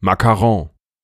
Macaron.